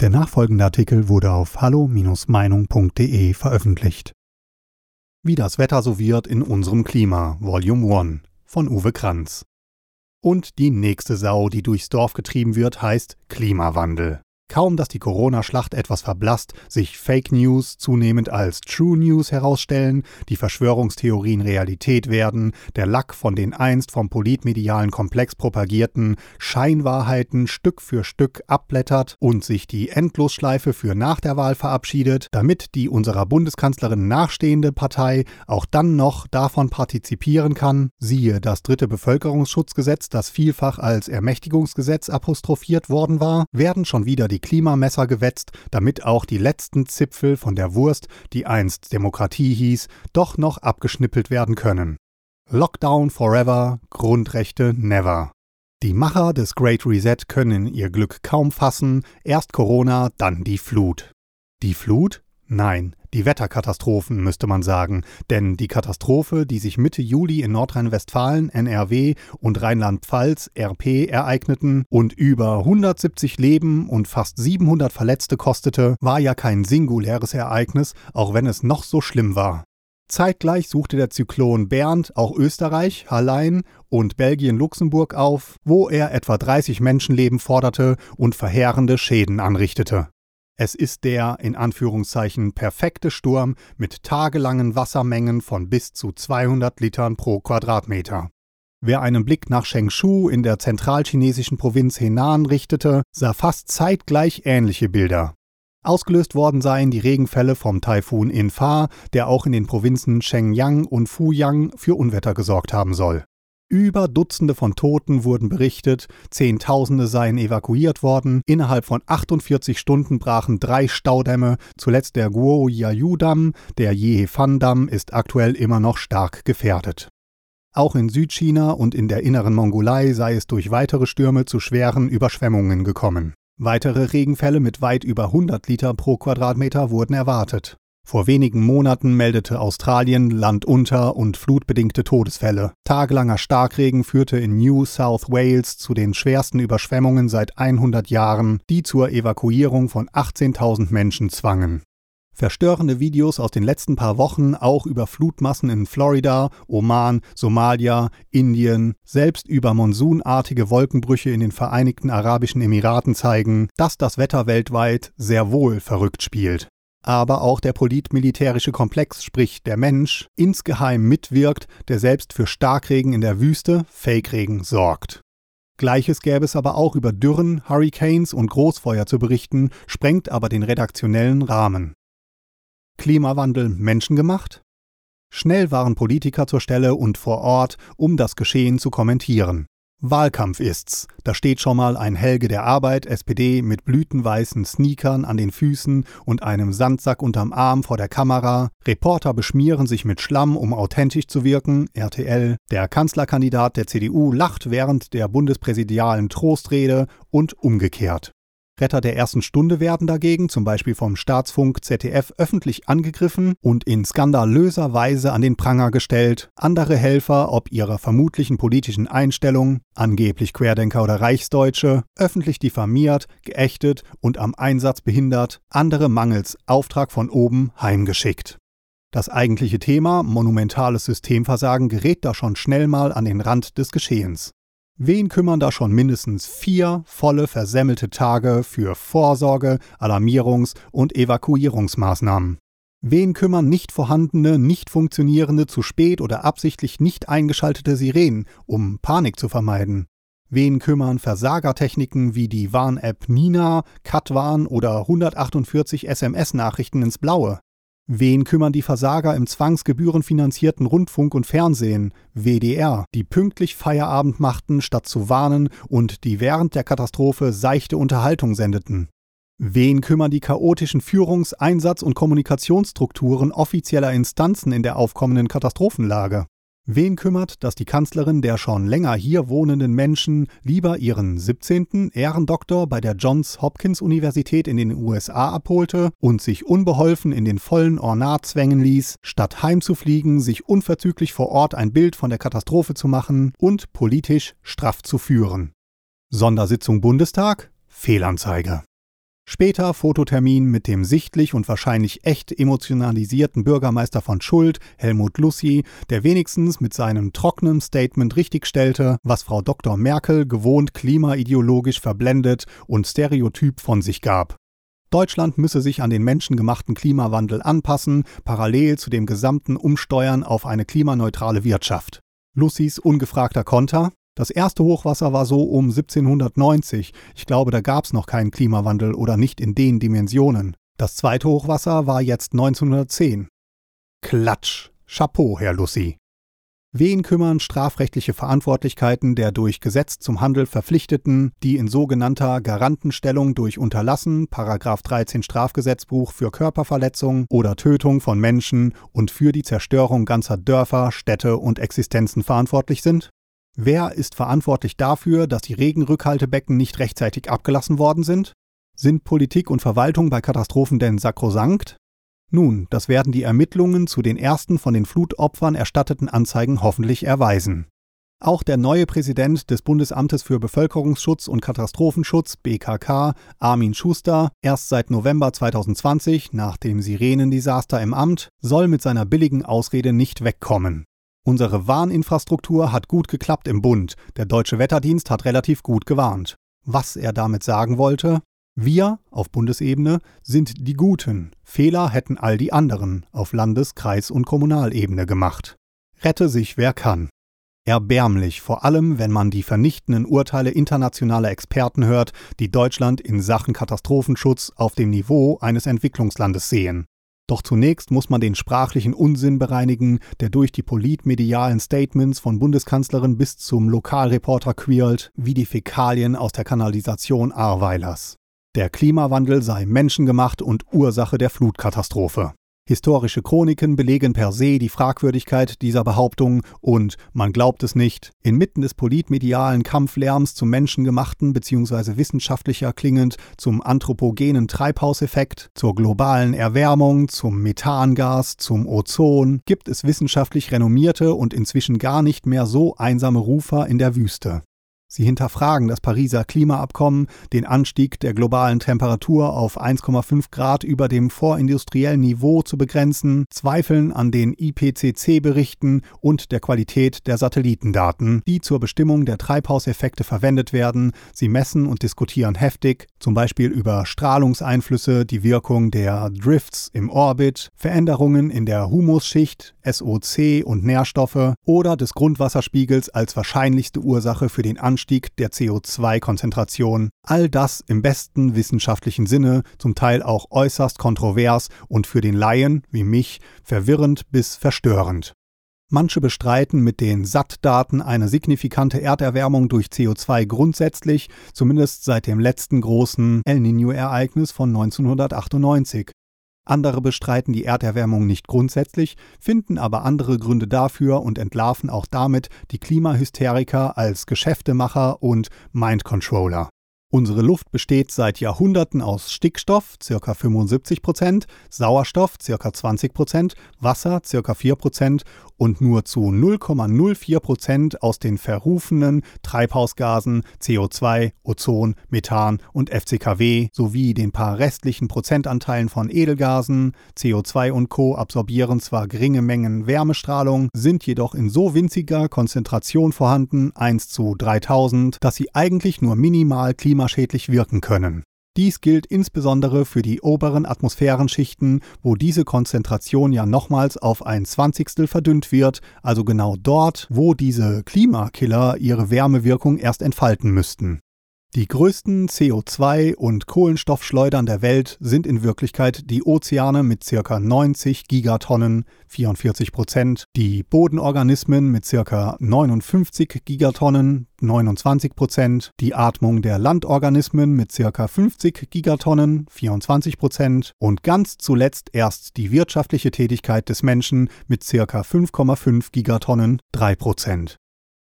Der nachfolgende Artikel wurde auf hallo-meinung.de veröffentlicht. Wie das Wetter so wird in unserem Klima, Volume 1 von Uwe Kranz. Und die nächste Sau, die durchs Dorf getrieben wird, heißt Klimawandel. Kaum, dass die Corona-Schlacht etwas verblasst, sich Fake News zunehmend als True News herausstellen, die Verschwörungstheorien Realität werden, der Lack von den einst vom politmedialen Komplex propagierten Scheinwahrheiten Stück für Stück abblättert und sich die Endlosschleife für nach der Wahl verabschiedet, damit die unserer Bundeskanzlerin nachstehende Partei auch dann noch davon partizipieren kann, siehe das dritte Bevölkerungsschutzgesetz, das vielfach als Ermächtigungsgesetz apostrophiert worden war, werden schon wieder die die Klimamesser gewetzt, damit auch die letzten Zipfel von der Wurst, die einst Demokratie hieß, doch noch abgeschnippelt werden können. Lockdown forever, Grundrechte never. Die Macher des Great Reset können ihr Glück kaum fassen, erst Corona, dann die Flut. Die Flut? Nein, die Wetterkatastrophen müsste man sagen, denn die Katastrophe, die sich Mitte Juli in Nordrhein-Westfalen, NRW und Rheinland-Pfalz, RP, ereigneten und über 170 Leben und fast 700 Verletzte kostete, war ja kein singuläres Ereignis, auch wenn es noch so schlimm war. Zeitgleich suchte der Zyklon Bernd auch Österreich, Hallein und Belgien-Luxemburg auf, wo er etwa 30 Menschenleben forderte und verheerende Schäden anrichtete. Es ist der in Anführungszeichen perfekte Sturm mit tagelangen Wassermengen von bis zu 200 Litern pro Quadratmeter. Wer einen Blick nach Shengshu in der zentralchinesischen Provinz Henan richtete, sah fast zeitgleich ähnliche Bilder. Ausgelöst worden seien die Regenfälle vom Taifun Infa, der auch in den Provinzen Shenyang und Fuyang für Unwetter gesorgt haben soll. Über Dutzende von Toten wurden berichtet, Zehntausende seien evakuiert worden, innerhalb von 48 Stunden brachen drei Staudämme, zuletzt der Guoyayu-Damm, der Yehefan-Damm ist aktuell immer noch stark gefährdet. Auch in Südchina und in der inneren Mongolei sei es durch weitere Stürme zu schweren Überschwemmungen gekommen. Weitere Regenfälle mit weit über 100 Liter pro Quadratmeter wurden erwartet. Vor wenigen Monaten meldete Australien landunter und flutbedingte Todesfälle. Tagelanger Starkregen führte in New South Wales zu den schwersten Überschwemmungen seit 100 Jahren, die zur Evakuierung von 18.000 Menschen zwangen. Verstörende Videos aus den letzten paar Wochen auch über Flutmassen in Florida, Oman, Somalia, Indien, selbst über monsunartige Wolkenbrüche in den Vereinigten Arabischen Emiraten zeigen, dass das Wetter weltweit sehr wohl verrückt spielt aber auch der politmilitärische Komplex, sprich der Mensch, insgeheim mitwirkt, der selbst für Starkregen in der Wüste, Fake-Regen, sorgt. Gleiches gäbe es aber auch über Dürren, Hurricanes und Großfeuer zu berichten, sprengt aber den redaktionellen Rahmen. Klimawandel menschengemacht? Schnell waren Politiker zur Stelle und vor Ort, um das Geschehen zu kommentieren. Wahlkampf ist's. Da steht schon mal ein Helge der Arbeit, SPD, mit blütenweißen Sneakern an den Füßen und einem Sandsack unterm Arm vor der Kamera. Reporter beschmieren sich mit Schlamm, um authentisch zu wirken, RTL. Der Kanzlerkandidat der CDU lacht während der bundespräsidialen Trostrede und umgekehrt. Retter der ersten Stunde werden dagegen, zum Beispiel vom Staatsfunk ZDF, öffentlich angegriffen und in skandalöser Weise an den Pranger gestellt. Andere Helfer, ob ihrer vermutlichen politischen Einstellung, angeblich Querdenker oder Reichsdeutsche, öffentlich diffamiert, geächtet und am Einsatz behindert, andere mangels Auftrag von oben heimgeschickt. Das eigentliche Thema, monumentales Systemversagen, gerät da schon schnell mal an den Rand des Geschehens. Wen kümmern da schon mindestens vier volle versemmelte Tage für Vorsorge, Alarmierungs- und Evakuierungsmaßnahmen? Wen kümmern nicht vorhandene, nicht funktionierende, zu spät oder absichtlich nicht eingeschaltete Sirenen, um Panik zu vermeiden? Wen kümmern Versagertechniken wie die Warn-App Nina, Katwarn oder 148 SMS-Nachrichten ins Blaue? Wen kümmern die Versager im zwangsgebührenfinanzierten Rundfunk und Fernsehen, WDR, die pünktlich Feierabend machten, statt zu warnen und die während der Katastrophe seichte Unterhaltung sendeten? Wen kümmern die chaotischen Führungs-, Einsatz- und Kommunikationsstrukturen offizieller Instanzen in der aufkommenden Katastrophenlage? Wen kümmert, dass die Kanzlerin der schon länger hier wohnenden Menschen lieber ihren 17. Ehrendoktor bei der Johns Hopkins Universität in den USA abholte und sich unbeholfen in den vollen Ornat zwängen ließ, statt heimzufliegen, sich unverzüglich vor Ort ein Bild von der Katastrophe zu machen und politisch straff zu führen? Sondersitzung Bundestag? Fehlanzeige. Später Fototermin mit dem sichtlich und wahrscheinlich echt emotionalisierten Bürgermeister von Schuld, Helmut Lussi, der wenigstens mit seinem trockenen Statement richtigstellte, was Frau Dr. Merkel gewohnt klimaideologisch verblendet und stereotyp von sich gab. Deutschland müsse sich an den menschengemachten Klimawandel anpassen, parallel zu dem gesamten Umsteuern auf eine klimaneutrale Wirtschaft. Lucis ungefragter Konter, das erste Hochwasser war so um 1790. Ich glaube, da gab es noch keinen Klimawandel oder nicht in den Dimensionen. Das zweite Hochwasser war jetzt 1910. Klatsch. Chapeau, Herr Lucy. Wen kümmern strafrechtliche Verantwortlichkeiten der durch Gesetz zum Handel Verpflichteten, die in sogenannter Garantenstellung durch Unterlassen, 13 Strafgesetzbuch für Körperverletzung oder Tötung von Menschen und für die Zerstörung ganzer Dörfer, Städte und Existenzen verantwortlich sind? Wer ist verantwortlich dafür, dass die Regenrückhaltebecken nicht rechtzeitig abgelassen worden sind? Sind Politik und Verwaltung bei Katastrophen denn sakrosankt? Nun, das werden die Ermittlungen zu den ersten von den Flutopfern erstatteten Anzeigen hoffentlich erweisen. Auch der neue Präsident des Bundesamtes für Bevölkerungsschutz und Katastrophenschutz BKK, Armin Schuster, erst seit November 2020 nach dem Sirenendesaster im Amt, soll mit seiner billigen Ausrede nicht wegkommen. Unsere Warninfrastruktur hat gut geklappt im Bund. Der deutsche Wetterdienst hat relativ gut gewarnt. Was er damit sagen wollte? Wir auf Bundesebene sind die Guten. Fehler hätten all die anderen auf Landes-, Kreis- und Kommunalebene gemacht. Rette sich wer kann. Erbärmlich, vor allem wenn man die vernichtenden Urteile internationaler Experten hört, die Deutschland in Sachen Katastrophenschutz auf dem Niveau eines Entwicklungslandes sehen. Doch zunächst muss man den sprachlichen Unsinn bereinigen, der durch die politmedialen Statements von Bundeskanzlerin bis zum Lokalreporter quirlt, wie die Fäkalien aus der Kanalisation Ahrweilers. Der Klimawandel sei menschengemacht und Ursache der Flutkatastrophe. Historische Chroniken belegen per se die Fragwürdigkeit dieser Behauptung und, man glaubt es nicht, inmitten des politmedialen Kampflärms zum menschengemachten bzw. wissenschaftlicher klingend zum anthropogenen Treibhauseffekt, zur globalen Erwärmung, zum Methangas, zum Ozon, gibt es wissenschaftlich renommierte und inzwischen gar nicht mehr so einsame Rufer in der Wüste. Sie hinterfragen das Pariser Klimaabkommen, den Anstieg der globalen Temperatur auf 1,5 Grad über dem vorindustriellen Niveau zu begrenzen, zweifeln an den IPCC-Berichten und der Qualität der Satellitendaten, die zur Bestimmung der Treibhauseffekte verwendet werden. Sie messen und diskutieren heftig, zum Beispiel über Strahlungseinflüsse, die Wirkung der Drifts im Orbit, Veränderungen in der Humusschicht, SOC und Nährstoffe oder des Grundwasserspiegels als wahrscheinlichste Ursache für den Anstieg Anstieg der CO2-Konzentration. All das im besten wissenschaftlichen Sinne, zum Teil auch äußerst kontrovers und für den Laien, wie mich, verwirrend bis verstörend. Manche bestreiten mit den SAT-Daten eine signifikante Erderwärmung durch CO2 grundsätzlich, zumindest seit dem letzten großen El Niño-Ereignis von 1998. Andere bestreiten die Erderwärmung nicht grundsätzlich, finden aber andere Gründe dafür und entlarven auch damit die Klimahysteriker als Geschäftemacher und Mindcontroller. Unsere Luft besteht seit Jahrhunderten aus Stickstoff (ca. 75% Sauerstoff (ca. 20% Wasser (ca. 4% und nur zu 0,04% aus den verrufenen Treibhausgasen CO2, Ozon, Methan und FCKW sowie den paar restlichen Prozentanteilen von Edelgasen. CO2 und Co. absorbieren zwar geringe Mengen Wärmestrahlung, sind jedoch in so winziger Konzentration vorhanden, 1 zu 3000, dass sie eigentlich nur minimal klimatisch klimaschädlich wirken können. Dies gilt insbesondere für die oberen Atmosphärenschichten, wo diese Konzentration ja nochmals auf ein Zwanzigstel verdünnt wird, also genau dort, wo diese Klimakiller ihre Wärmewirkung erst entfalten müssten. Die größten CO2- und Kohlenstoffschleudern der Welt sind in Wirklichkeit die Ozeane mit ca. 90 Gigatonnen, 44 Prozent, die Bodenorganismen mit ca. 59 Gigatonnen, 29 Prozent, die Atmung der Landorganismen mit ca. 50 Gigatonnen, 24 Prozent und ganz zuletzt erst die wirtschaftliche Tätigkeit des Menschen mit ca. 5,5 Gigatonnen, 3 Prozent.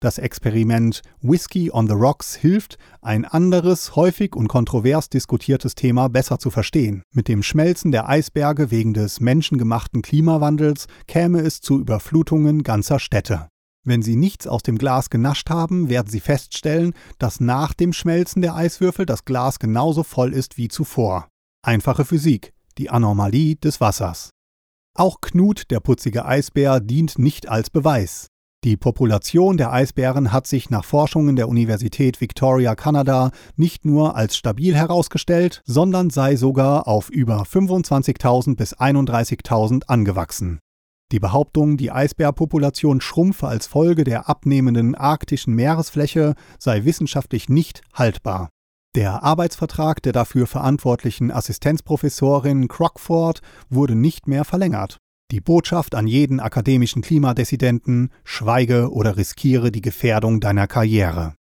Das Experiment Whiskey on the Rocks hilft, ein anderes, häufig und kontrovers diskutiertes Thema besser zu verstehen. Mit dem Schmelzen der Eisberge wegen des menschengemachten Klimawandels käme es zu Überflutungen ganzer Städte. Wenn Sie nichts aus dem Glas genascht haben, werden Sie feststellen, dass nach dem Schmelzen der Eiswürfel das Glas genauso voll ist wie zuvor. Einfache Physik, die Anormalie des Wassers. Auch Knut, der putzige Eisbär, dient nicht als Beweis. Die Population der Eisbären hat sich nach Forschungen der Universität Victoria, Kanada, nicht nur als stabil herausgestellt, sondern sei sogar auf über 25.000 bis 31.000 angewachsen. Die Behauptung, die Eisbärpopulation schrumpfe als Folge der abnehmenden arktischen Meeresfläche, sei wissenschaftlich nicht haltbar. Der Arbeitsvertrag der dafür verantwortlichen Assistenzprofessorin Crockford wurde nicht mehr verlängert. Die Botschaft an jeden akademischen Klimadissidenten: Schweige oder riskiere die Gefährdung deiner Karriere.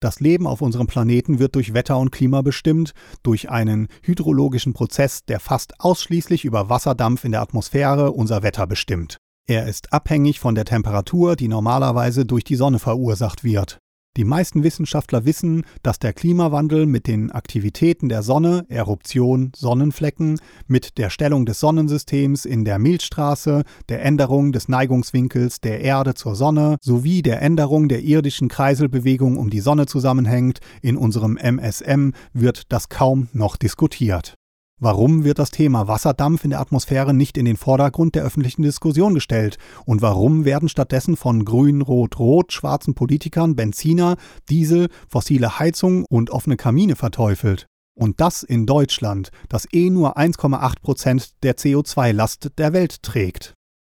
Das Leben auf unserem Planeten wird durch Wetter und Klima bestimmt, durch einen hydrologischen Prozess, der fast ausschließlich über Wasserdampf in der Atmosphäre unser Wetter bestimmt. Er ist abhängig von der Temperatur, die normalerweise durch die Sonne verursacht wird. Die meisten Wissenschaftler wissen, dass der Klimawandel mit den Aktivitäten der Sonne, Eruption, Sonnenflecken, mit der Stellung des Sonnensystems in der Milchstraße, der Änderung des Neigungswinkels der Erde zur Sonne sowie der Änderung der irdischen Kreiselbewegung um die Sonne zusammenhängt. In unserem MSM wird das kaum noch diskutiert. Warum wird das Thema Wasserdampf in der Atmosphäre nicht in den Vordergrund der öffentlichen Diskussion gestellt? Und warum werden stattdessen von grün, rot, rot schwarzen Politikern Benziner, Diesel, fossile Heizung und offene Kamine verteufelt? Und das in Deutschland, das eh nur 1,8 Prozent der CO2-Last der Welt trägt.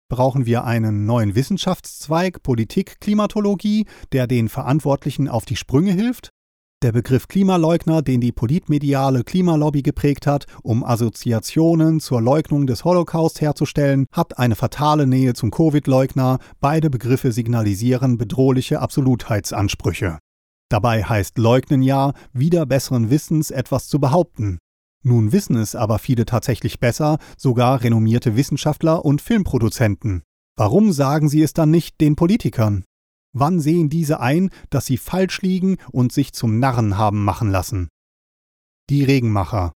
Brauchen wir einen neuen Wissenschaftszweig Politik Klimatologie, der den Verantwortlichen auf die Sprünge hilft? Der Begriff Klimaleugner, den die politmediale Klimalobby geprägt hat, um Assoziationen zur Leugnung des Holocaust herzustellen, hat eine fatale Nähe zum Covid-Leugner. Beide Begriffe signalisieren bedrohliche Absolutheitsansprüche. Dabei heißt Leugnen ja, wieder besseren Wissens etwas zu behaupten. Nun wissen es aber viele tatsächlich besser, sogar renommierte Wissenschaftler und Filmproduzenten. Warum sagen sie es dann nicht den Politikern? Wann sehen diese ein, dass sie falsch liegen und sich zum Narren haben machen lassen? Die Regenmacher.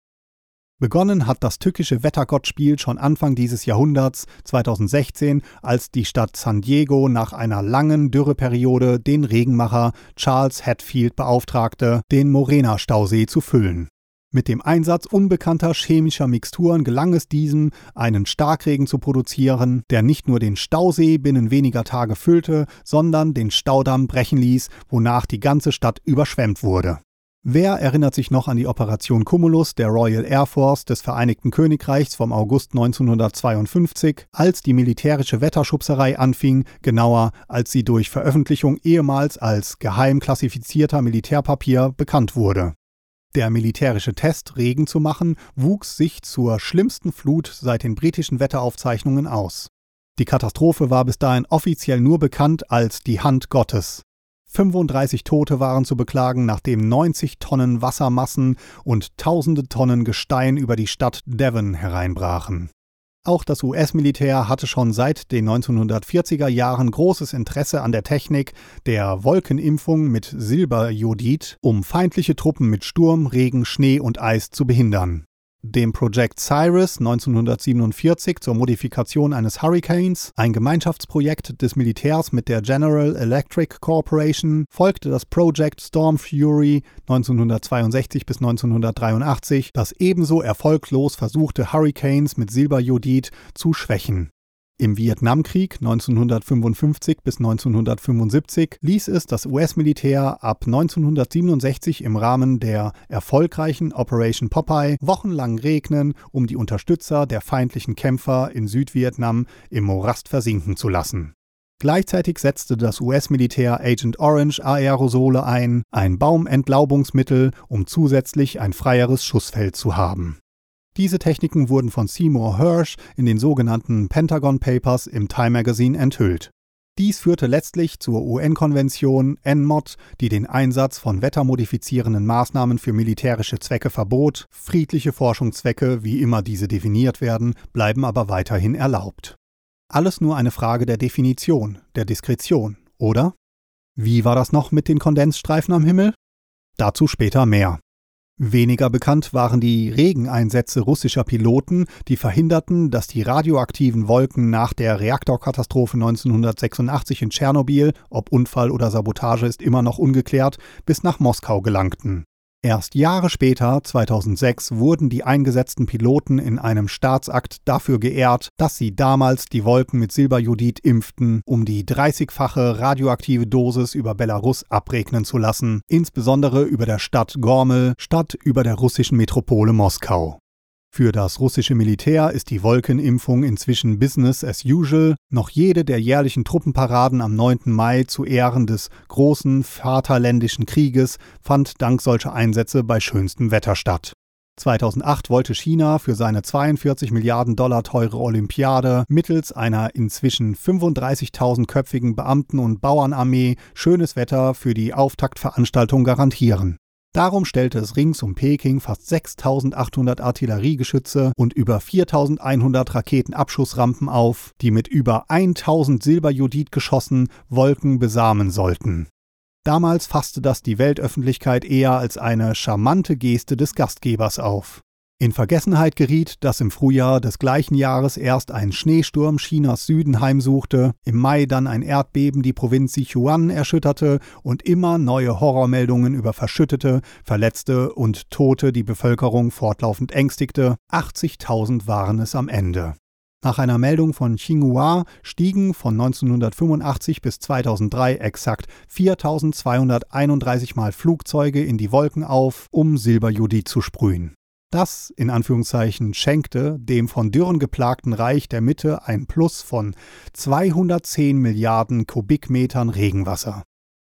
Begonnen hat das tückische Wettergottspiel schon Anfang dieses Jahrhunderts, 2016, als die Stadt San Diego nach einer langen Dürreperiode den Regenmacher Charles Hatfield beauftragte, den Morena-Stausee zu füllen. Mit dem Einsatz unbekannter chemischer Mixturen gelang es diesem, einen Starkregen zu produzieren, der nicht nur den Stausee binnen weniger Tage füllte, sondern den Staudamm brechen ließ, wonach die ganze Stadt überschwemmt wurde. Wer erinnert sich noch an die Operation Cumulus der Royal Air Force des Vereinigten Königreichs vom August 1952, als die militärische Wetterschubserei anfing, genauer als sie durch Veröffentlichung ehemals als geheim klassifizierter Militärpapier bekannt wurde. Der militärische Test, Regen zu machen, wuchs sich zur schlimmsten Flut seit den britischen Wetteraufzeichnungen aus. Die Katastrophe war bis dahin offiziell nur bekannt als die Hand Gottes. 35 Tote waren zu beklagen, nachdem 90 Tonnen Wassermassen und tausende Tonnen Gestein über die Stadt Devon hereinbrachen. Auch das US-Militär hatte schon seit den 1940er Jahren großes Interesse an der Technik der Wolkenimpfung mit Silberjodid, um feindliche Truppen mit Sturm, Regen, Schnee und Eis zu behindern dem Project Cyrus 1947 zur Modifikation eines Hurricanes, ein Gemeinschaftsprojekt des Militärs mit der General Electric Corporation, folgte das Project Storm Fury 1962 bis 1983, das ebenso erfolglos versuchte Hurricanes mit Silberjodid zu schwächen. Im Vietnamkrieg 1955 bis 1975 ließ es das US-Militär ab 1967 im Rahmen der erfolgreichen Operation Popeye wochenlang regnen, um die Unterstützer der feindlichen Kämpfer in Südvietnam im Morast versinken zu lassen. Gleichzeitig setzte das US-Militär Agent Orange Aerosole ein, ein Baumentlaubungsmittel, um zusätzlich ein freieres Schussfeld zu haben. Diese Techniken wurden von Seymour Hersh in den sogenannten Pentagon Papers im Time Magazine enthüllt. Dies führte letztlich zur UN-Konvention NMOD, die den Einsatz von wettermodifizierenden Maßnahmen für militärische Zwecke verbot. Friedliche Forschungszwecke, wie immer diese definiert werden, bleiben aber weiterhin erlaubt. Alles nur eine Frage der Definition, der Diskretion, oder? Wie war das noch mit den Kondensstreifen am Himmel? Dazu später mehr. Weniger bekannt waren die Regeneinsätze russischer Piloten, die verhinderten, dass die radioaktiven Wolken nach der Reaktorkatastrophe 1986 in Tschernobyl, ob Unfall oder Sabotage ist immer noch ungeklärt, bis nach Moskau gelangten. Erst Jahre später, 2006, wurden die eingesetzten Piloten in einem Staatsakt dafür geehrt, dass sie damals die Wolken mit Silberjodid impften, um die 30-fache radioaktive Dosis über Belarus abregnen zu lassen, insbesondere über der Stadt Gormel statt über der russischen Metropole Moskau. Für das russische Militär ist die Wolkenimpfung inzwischen Business as usual. Noch jede der jährlichen Truppenparaden am 9. Mai zu Ehren des großen Vaterländischen Krieges fand dank solcher Einsätze bei schönstem Wetter statt. 2008 wollte China für seine 42 Milliarden Dollar teure Olympiade mittels einer inzwischen 35.000-köpfigen Beamten- und Bauernarmee schönes Wetter für die Auftaktveranstaltung garantieren. Darum stellte es rings um Peking fast 6800 Artilleriegeschütze und über 4100 Raketenabschussrampen auf, die mit über 1000 Silberjodidgeschossen Wolken besamen sollten. Damals fasste das die Weltöffentlichkeit eher als eine charmante Geste des Gastgebers auf. In Vergessenheit geriet, dass im Frühjahr des gleichen Jahres erst ein Schneesturm Chinas Süden heimsuchte, im Mai dann ein Erdbeben die Provinz Sichuan erschütterte und immer neue Horrormeldungen über Verschüttete, Verletzte und Tote die Bevölkerung fortlaufend ängstigte. 80.000 waren es am Ende. Nach einer Meldung von Xinhua stiegen von 1985 bis 2003 exakt 4231 Mal Flugzeuge in die Wolken auf, um Silberjodid zu sprühen. Das, in Anführungszeichen, schenkte dem von Dürren geplagten Reich der Mitte ein Plus von 210 Milliarden Kubikmetern Regenwasser.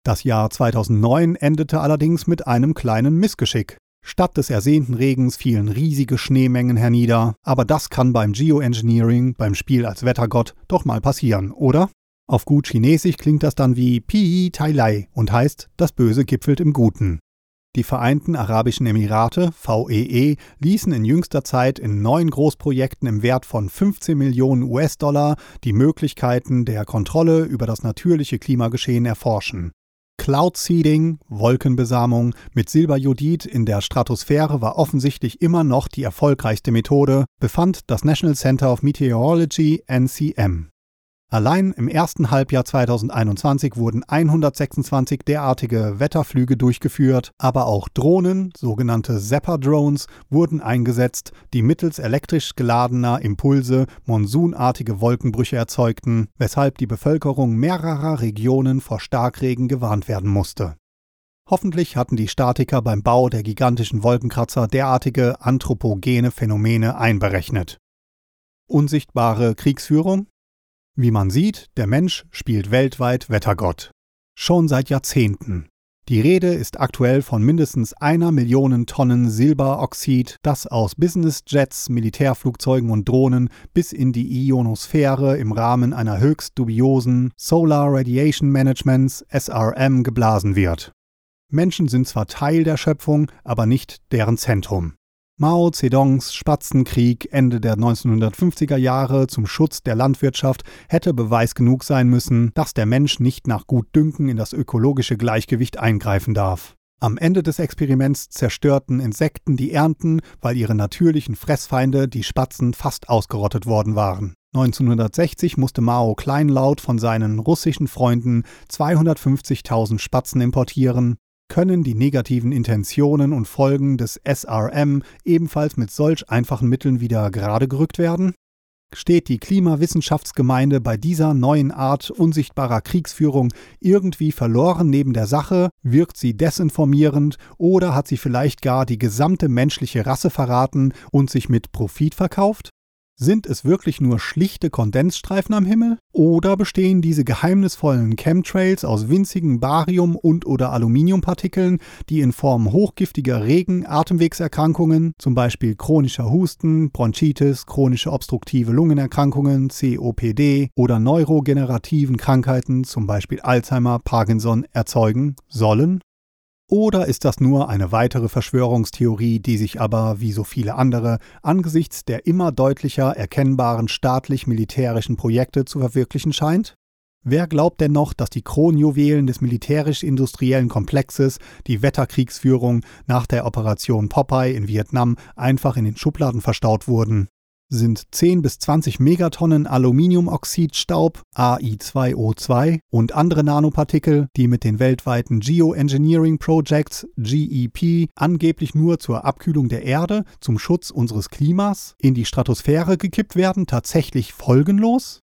Das Jahr 2009 endete allerdings mit einem kleinen Missgeschick. Statt des ersehnten Regens fielen riesige Schneemengen hernieder, aber das kann beim Geoengineering, beim Spiel als Wettergott, doch mal passieren, oder? Auf gut Chinesisch klingt das dann wie Pi Tai Lai und heißt, das Böse gipfelt im Guten. Die Vereinten Arabischen Emirate (VEE) ließen in jüngster Zeit in neun Großprojekten im Wert von 15 Millionen US-Dollar die Möglichkeiten der Kontrolle über das natürliche Klimageschehen erforschen. Cloud Seeding (Wolkenbesamung) mit Silberjodid in der Stratosphäre war offensichtlich immer noch die erfolgreichste Methode, befand das National Center of Meteorology (NCM Allein im ersten Halbjahr 2021 wurden 126 derartige Wetterflüge durchgeführt, aber auch Drohnen, sogenannte Zapper-Drones, wurden eingesetzt, die mittels elektrisch geladener Impulse monsunartige Wolkenbrüche erzeugten, weshalb die Bevölkerung mehrerer Regionen vor Starkregen gewarnt werden musste. Hoffentlich hatten die Statiker beim Bau der gigantischen Wolkenkratzer derartige anthropogene Phänomene einberechnet. Unsichtbare Kriegsführung wie man sieht, der Mensch spielt weltweit Wettergott. Schon seit Jahrzehnten. Die Rede ist aktuell von mindestens einer Million Tonnen Silberoxid, das aus Businessjets, Militärflugzeugen und Drohnen bis in die Ionosphäre im Rahmen einer höchst dubiosen Solar Radiation Managements SRM geblasen wird. Menschen sind zwar Teil der Schöpfung, aber nicht deren Zentrum. Mao Zedongs Spatzenkrieg Ende der 1950er Jahre zum Schutz der Landwirtschaft hätte Beweis genug sein müssen, dass der Mensch nicht nach Gutdünken in das ökologische Gleichgewicht eingreifen darf. Am Ende des Experiments zerstörten Insekten die Ernten, weil ihre natürlichen Fressfeinde, die Spatzen, fast ausgerottet worden waren. 1960 musste Mao kleinlaut von seinen russischen Freunden 250.000 Spatzen importieren, können die negativen Intentionen und Folgen des SRM ebenfalls mit solch einfachen Mitteln wieder gerade gerückt werden? Steht die Klimawissenschaftsgemeinde bei dieser neuen Art unsichtbarer Kriegsführung irgendwie verloren neben der Sache? Wirkt sie desinformierend oder hat sie vielleicht gar die gesamte menschliche Rasse verraten und sich mit Profit verkauft? Sind es wirklich nur schlichte Kondensstreifen am Himmel? Oder bestehen diese geheimnisvollen Chemtrails aus winzigen Barium- und oder Aluminiumpartikeln, die in Form hochgiftiger Regen Atemwegserkrankungen, zum Beispiel chronischer Husten, Bronchitis, chronische obstruktive Lungenerkrankungen, COPD oder neurogenerativen Krankheiten, zum Beispiel Alzheimer, Parkinson, erzeugen sollen? Oder ist das nur eine weitere Verschwörungstheorie, die sich aber, wie so viele andere, angesichts der immer deutlicher erkennbaren staatlich-militärischen Projekte zu verwirklichen scheint? Wer glaubt denn noch, dass die Kronjuwelen des militärisch-industriellen Komplexes, die Wetterkriegsführung nach der Operation Popeye in Vietnam, einfach in den Schubladen verstaut wurden? Sind 10 bis 20 Megatonnen Aluminiumoxidstaub AI2O2 und andere Nanopartikel, die mit den weltweiten Geoengineering Projects GEP angeblich nur zur Abkühlung der Erde zum Schutz unseres Klimas in die Stratosphäre gekippt werden, tatsächlich folgenlos?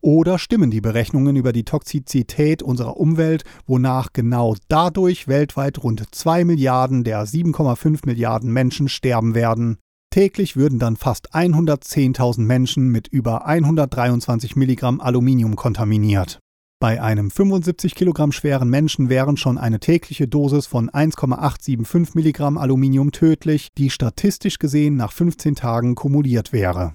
Oder stimmen die Berechnungen über die Toxizität unserer Umwelt, wonach genau dadurch weltweit rund 2 Milliarden der 7,5 Milliarden Menschen sterben werden? Täglich würden dann fast 110.000 Menschen mit über 123 Milligramm Aluminium kontaminiert. Bei einem 75 Kilogramm schweren Menschen wären schon eine tägliche Dosis von 1,875 Milligramm Aluminium tödlich, die statistisch gesehen nach 15 Tagen kumuliert wäre.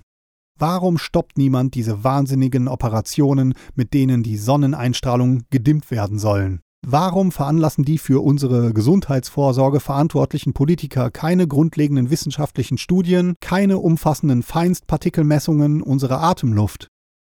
Warum stoppt niemand diese wahnsinnigen Operationen, mit denen die Sonneneinstrahlung gedimmt werden sollen? Warum veranlassen die für unsere Gesundheitsvorsorge verantwortlichen Politiker keine grundlegenden wissenschaftlichen Studien, keine umfassenden Feinstpartikelmessungen unserer Atemluft?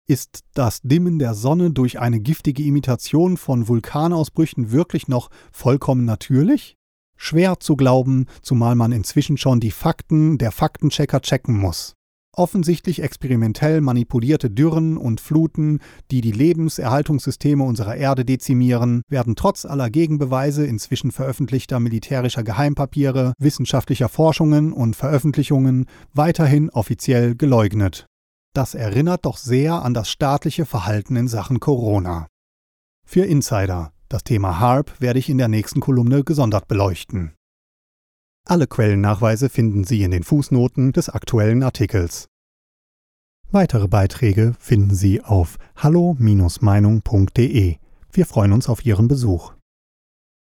Ist das Dimmen der Sonne durch eine giftige Imitation von Vulkanausbrüchen wirklich noch vollkommen natürlich? Schwer zu glauben, zumal man inzwischen schon die Fakten der Faktenchecker checken muss. Offensichtlich experimentell manipulierte Dürren und Fluten, die die Lebenserhaltungssysteme unserer Erde dezimieren, werden trotz aller Gegenbeweise inzwischen veröffentlichter militärischer Geheimpapiere, wissenschaftlicher Forschungen und Veröffentlichungen weiterhin offiziell geleugnet. Das erinnert doch sehr an das staatliche Verhalten in Sachen Corona. Für Insider. Das Thema HARP werde ich in der nächsten Kolumne gesondert beleuchten. Alle Quellennachweise finden Sie in den Fußnoten des aktuellen Artikels. Weitere Beiträge finden Sie auf hallo-meinung.de. Wir freuen uns auf Ihren Besuch.